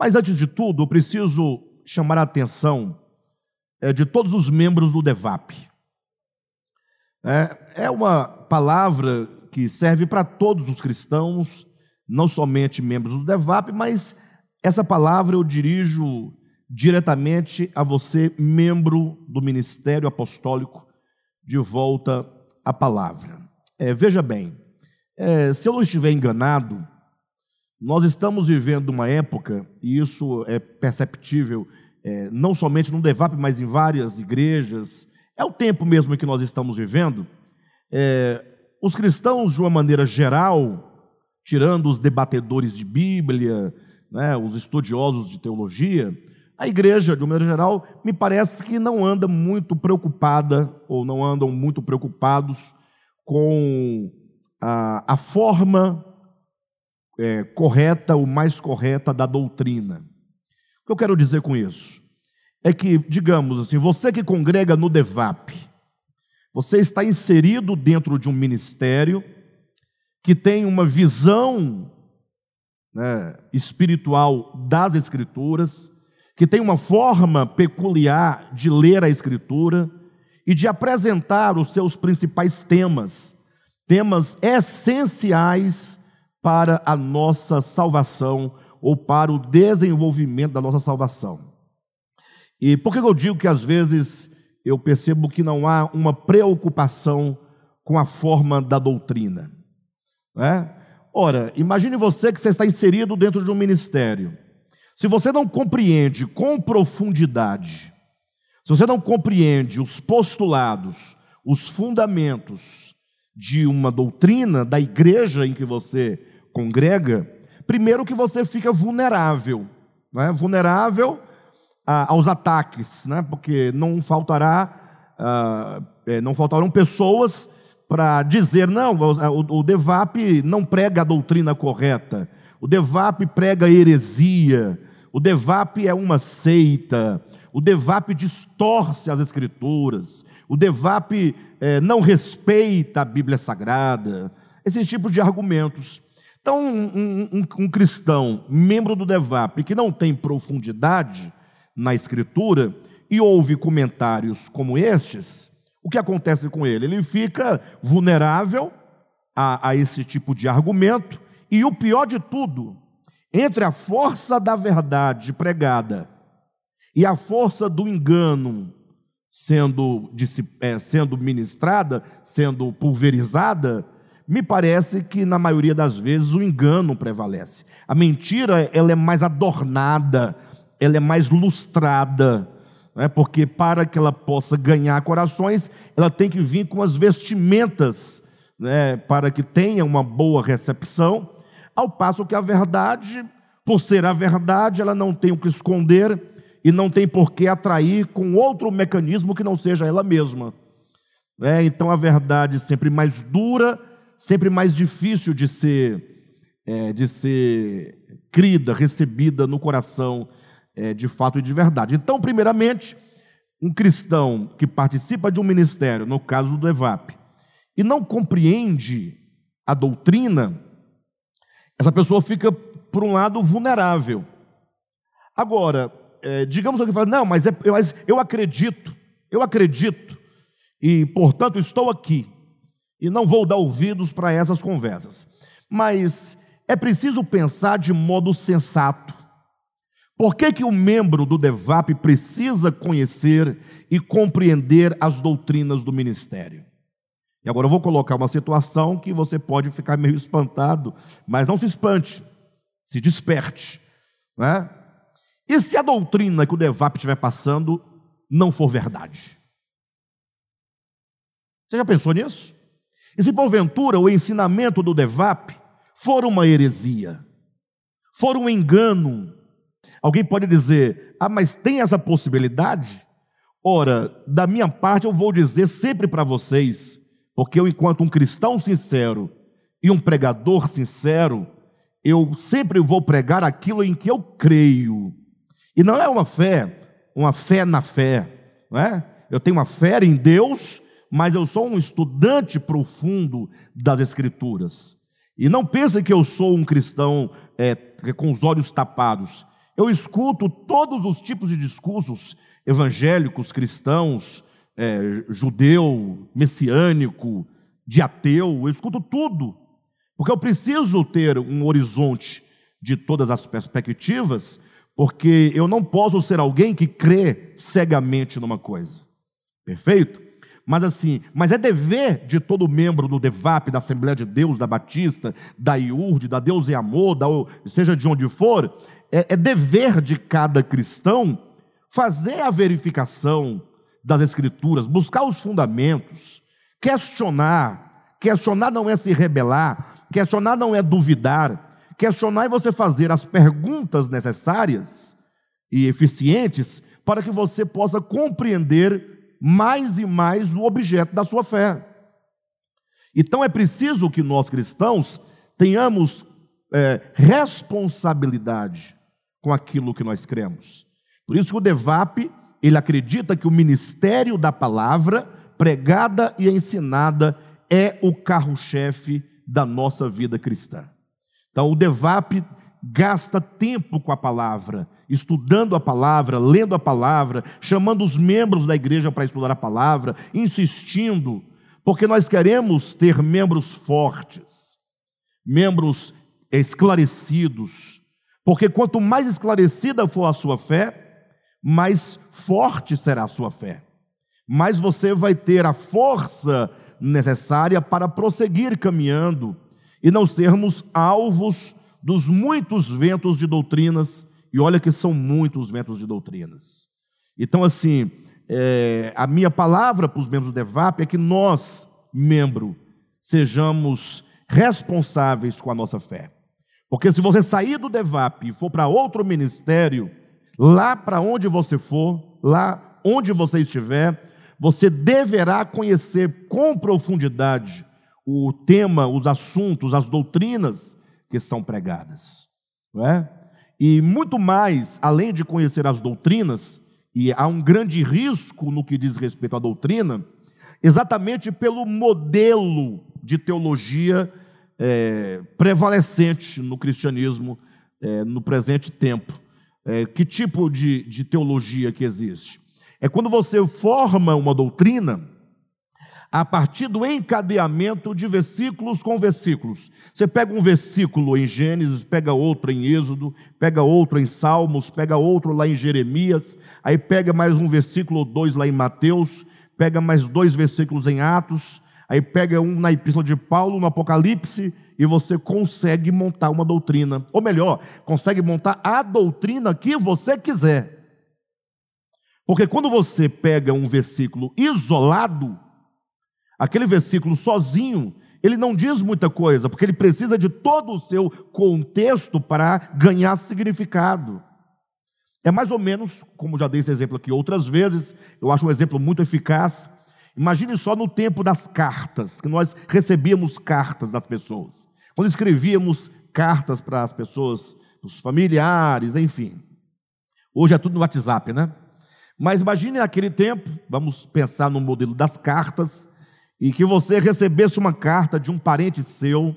Mas antes de tudo, eu preciso chamar a atenção é, de todos os membros do DEVAP. É, é uma palavra que serve para todos os cristãos, não somente membros do DEVAP, mas essa palavra eu dirijo diretamente a você, membro do ministério apostólico, de volta à palavra. É, veja bem, é, se eu não estiver enganado, nós estamos vivendo uma época, e isso é perceptível é, não somente no DEVAP, mas em várias igrejas, é o tempo mesmo que nós estamos vivendo. É, os cristãos, de uma maneira geral, tirando os debatedores de Bíblia, né, os estudiosos de teologia, a igreja, de uma maneira geral, me parece que não anda muito preocupada, ou não andam muito preocupados com a, a forma é, correta, o mais correta da doutrina. O que eu quero dizer com isso? É que, digamos assim, você que congrega no DEVAP, você está inserido dentro de um ministério que tem uma visão né, espiritual das Escrituras, que tem uma forma peculiar de ler a Escritura e de apresentar os seus principais temas, temas essenciais para a nossa salvação ou para o desenvolvimento da nossa salvação. E por que eu digo que às vezes eu percebo que não há uma preocupação com a forma da doutrina? Né? Ora, imagine você que você está inserido dentro de um ministério. Se você não compreende com profundidade, se você não compreende os postulados, os fundamentos de uma doutrina da igreja em que você congrega, primeiro que você fica vulnerável, né? vulnerável a, aos ataques, né? porque não faltará, uh, é, não faltarão pessoas para dizer, não, o, o DEVAP não prega a doutrina correta, o DEVAP prega heresia, o DEVAP é uma seita, o DEVAP distorce as escrituras, o DEVAP é, não respeita a Bíblia Sagrada, esses tipos de argumentos. Então, um, um, um, cristão, membro do DEVAP, que não tem profundidade na Escritura e ouve comentários como estes, o que acontece com ele? Ele fica vulnerável a, a esse tipo de argumento, e o pior de tudo, entre a força da verdade pregada e a força do engano sendo, é, sendo ministrada, sendo pulverizada, me parece que na maioria das vezes o engano prevalece. A mentira ela é mais adornada, ela é mais lustrada, né? porque para que ela possa ganhar corações, ela tem que vir com as vestimentas, né? para que tenha uma boa recepção, ao passo que a verdade, por ser a verdade, ela não tem o que esconder e não tem por que atrair com outro mecanismo que não seja ela mesma. É, então a verdade sempre mais dura sempre mais difícil de ser, é, de ser crida, recebida no coração é, de fato e de verdade. Então, primeiramente, um cristão que participa de um ministério, no caso do EVAP, e não compreende a doutrina, essa pessoa fica, por um lado, vulnerável. Agora, é, digamos que fala, não, mas, é, mas eu acredito, eu acredito, e portanto estou aqui e não vou dar ouvidos para essas conversas. Mas é preciso pensar de modo sensato. Por que, que o membro do DEVAP precisa conhecer e compreender as doutrinas do ministério? E agora eu vou colocar uma situação que você pode ficar meio espantado, mas não se espante, se desperte. Né? E se a doutrina que o DEVAP estiver passando não for verdade? Você já pensou nisso? E se porventura o ensinamento do Devap for uma heresia, for um engano, alguém pode dizer: ah, mas tem essa possibilidade? Ora, da minha parte eu vou dizer sempre para vocês, porque eu, enquanto um cristão sincero e um pregador sincero, eu sempre vou pregar aquilo em que eu creio. E não é uma fé, uma fé na fé, não é? Eu tenho uma fé em Deus mas eu sou um estudante profundo das Escrituras. E não pense que eu sou um cristão é, com os olhos tapados. Eu escuto todos os tipos de discursos evangélicos, cristãos, é, judeu, messiânico, de ateu, eu escuto tudo, porque eu preciso ter um horizonte de todas as perspectivas, porque eu não posso ser alguém que crê cegamente numa coisa. Perfeito? Mas assim, mas é dever de todo membro do DEVAP, da Assembleia de Deus, da Batista, da IURD, da Deus e Amor, da, seja de onde for, é, é dever de cada cristão fazer a verificação das Escrituras, buscar os fundamentos, questionar. Questionar não é se rebelar, questionar não é duvidar, questionar é você fazer as perguntas necessárias e eficientes para que você possa compreender mais e mais o objeto da sua fé. Então é preciso que nós cristãos tenhamos é, responsabilidade com aquilo que nós cremos. Por isso que o DEVAP, ele acredita que o ministério da palavra pregada e ensinada é o carro-chefe da nossa vida cristã. Então o DEVAP gasta tempo com a palavra, estudando a palavra, lendo a palavra, chamando os membros da igreja para estudar a palavra, insistindo, porque nós queremos ter membros fortes, membros esclarecidos, porque quanto mais esclarecida for a sua fé, mais forte será a sua fé. Mais você vai ter a força necessária para prosseguir caminhando e não sermos alvos dos muitos ventos de doutrinas, e olha que são muitos ventos de doutrinas. Então, assim, é, a minha palavra para os membros do DEVAP é que nós, membro, sejamos responsáveis com a nossa fé. Porque se você sair do DEVAP e for para outro ministério, lá para onde você for, lá onde você estiver, você deverá conhecer com profundidade o tema, os assuntos, as doutrinas que são pregadas. Não é? E muito mais, além de conhecer as doutrinas, e há um grande risco no que diz respeito à doutrina, exatamente pelo modelo de teologia é, prevalecente no cristianismo é, no presente tempo. É, que tipo de, de teologia que existe? É quando você forma uma doutrina a partir do encadeamento de versículos com versículos. Você pega um versículo em Gênesis, pega outro em Êxodo, pega outro em Salmos, pega outro lá em Jeremias, aí pega mais um versículo ou dois lá em Mateus, pega mais dois versículos em Atos, Aí pega um na Epístola de Paulo, no Apocalipse, e você consegue montar uma doutrina. Ou melhor, consegue montar a doutrina que você quiser. Porque quando você pega um versículo isolado, aquele versículo sozinho, ele não diz muita coisa, porque ele precisa de todo o seu contexto para ganhar significado. É mais ou menos, como já dei esse exemplo aqui outras vezes, eu acho um exemplo muito eficaz. Imagine só no tempo das cartas, que nós recebíamos cartas das pessoas. Quando escrevíamos cartas para as pessoas, os familiares, enfim. Hoje é tudo no WhatsApp, né? Mas imagine naquele tempo, vamos pensar no modelo das cartas, e que você recebesse uma carta de um parente seu,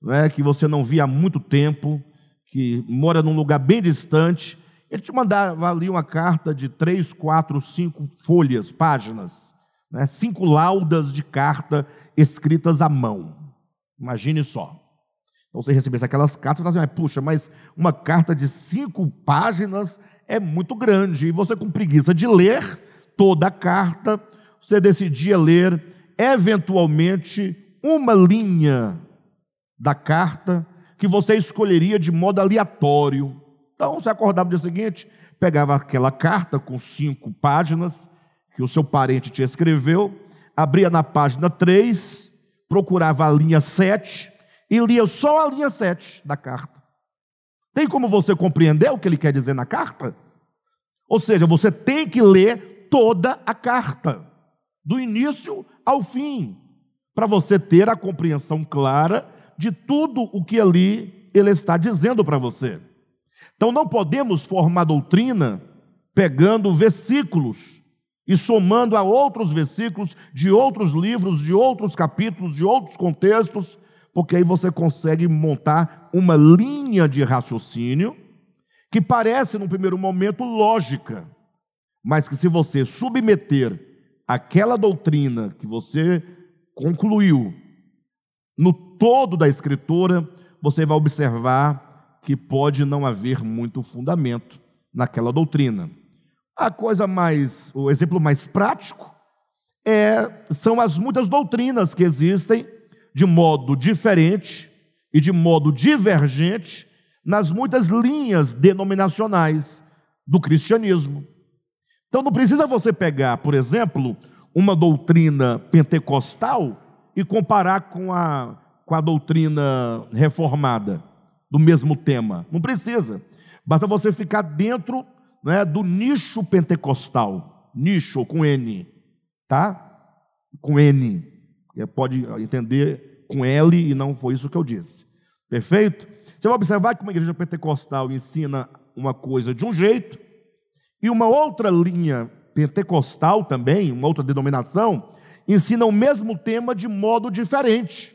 né, que você não via há muito tempo, que mora num lugar bem distante, ele te mandava ali uma carta de três, quatro, cinco folhas, páginas né, cinco laudas de carta escritas à mão. Imagine só. Então você recebesse aquelas cartas e falasse, assim, puxa, mas uma carta de cinco páginas é muito grande. E você, com preguiça de ler toda a carta, você decidia ler, eventualmente, uma linha da carta que você escolheria de modo aleatório. Então você acordava no dia seguinte, pegava aquela carta com cinco páginas, que o seu parente te escreveu, abria na página 3, procurava a linha 7 e lia só a linha 7 da carta. Tem como você compreender o que ele quer dizer na carta? Ou seja, você tem que ler toda a carta, do início ao fim, para você ter a compreensão clara de tudo o que ali ele está dizendo para você. Então não podemos formar doutrina pegando versículos e somando a outros versículos de outros livros, de outros capítulos, de outros contextos, porque aí você consegue montar uma linha de raciocínio que parece, num primeiro momento, lógica, mas que se você submeter aquela doutrina que você concluiu no todo da Escritura, você vai observar que pode não haver muito fundamento naquela doutrina. A coisa mais, o exemplo mais prático é, são as muitas doutrinas que existem de modo diferente e de modo divergente nas muitas linhas denominacionais do cristianismo. Então não precisa você pegar, por exemplo, uma doutrina pentecostal e comparar com a, com a doutrina reformada do mesmo tema. Não precisa. Basta você ficar dentro né, do nicho pentecostal. Nicho com N, tá? Com N. Pode entender com L e não foi isso que eu disse. Perfeito? Você vai observar que uma igreja pentecostal ensina uma coisa de um jeito e uma outra linha pentecostal também, uma outra denominação, ensina o mesmo tema de modo diferente.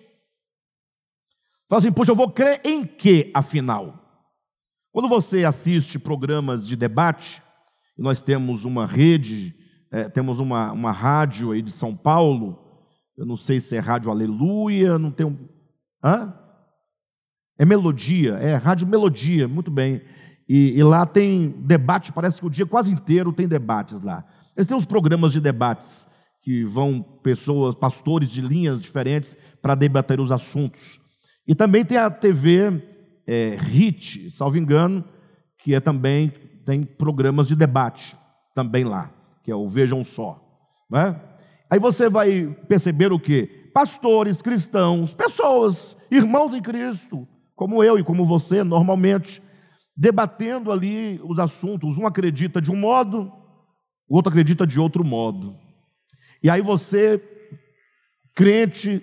Fala assim, puxa, eu vou crer em que, afinal? Quando você assiste programas de debate, nós temos uma rede, é, temos uma, uma rádio aí de São Paulo, eu não sei se é Rádio Aleluia, não tem um. Hã? É Melodia, é Rádio Melodia, muito bem. E, e, lá tem debate, parece que o dia quase inteiro tem debates lá. Eles têm uns programas de debates que vão pessoas, pastores de linhas diferentes para debater os assuntos. E também tem a TV é, HIT, salvo engano, que é também tem programas de debate também lá, que é o Vejam Só. Né? Aí você vai perceber o que? Pastores, cristãos, pessoas, irmãos em Cristo, como eu e como você, normalmente, debatendo ali os assuntos. Um acredita de um modo, o outro acredita de outro modo. E aí você, crente,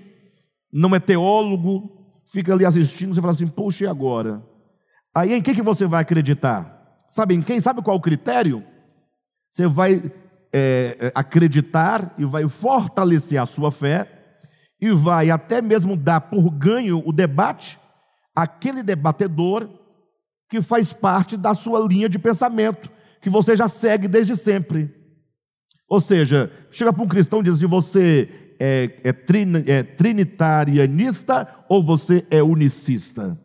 não é teólogo, fica ali assistindo, você fala assim, puxa, e agora? Aí em que, que você vai acreditar? Sabe em quem? Sabe qual o critério? Você vai é, é, acreditar e vai fortalecer a sua fé e vai até mesmo dar por ganho o debate aquele debatedor que faz parte da sua linha de pensamento, que você já segue desde sempre. Ou seja, chega para um cristão e diz assim: você é, é, trin, é trinitarianista ou você é unicista?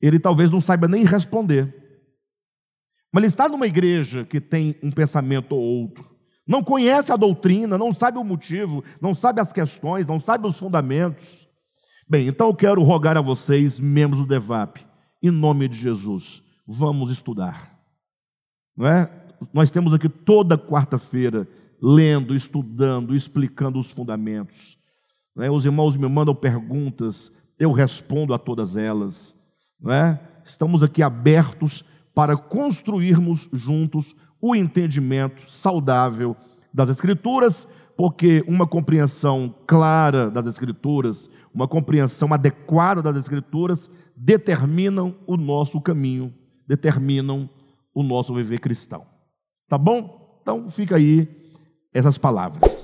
Ele talvez não saiba nem responder. Mas ele está numa igreja que tem um pensamento ou outro, não conhece a doutrina, não sabe o motivo, não sabe as questões, não sabe os fundamentos. Bem, então eu quero rogar a vocês, membros do DEVAP, em nome de Jesus, vamos estudar. Não é? Nós temos aqui toda quarta-feira lendo, estudando, explicando os fundamentos. Né? Os irmãos me mandam perguntas, eu respondo a todas elas. Né? Estamos aqui abertos para construirmos juntos o entendimento saudável das Escrituras, porque uma compreensão clara das Escrituras, uma compreensão adequada das Escrituras, determinam o nosso caminho, determinam o nosso viver cristão. Tá bom? Então fica aí essas palavras.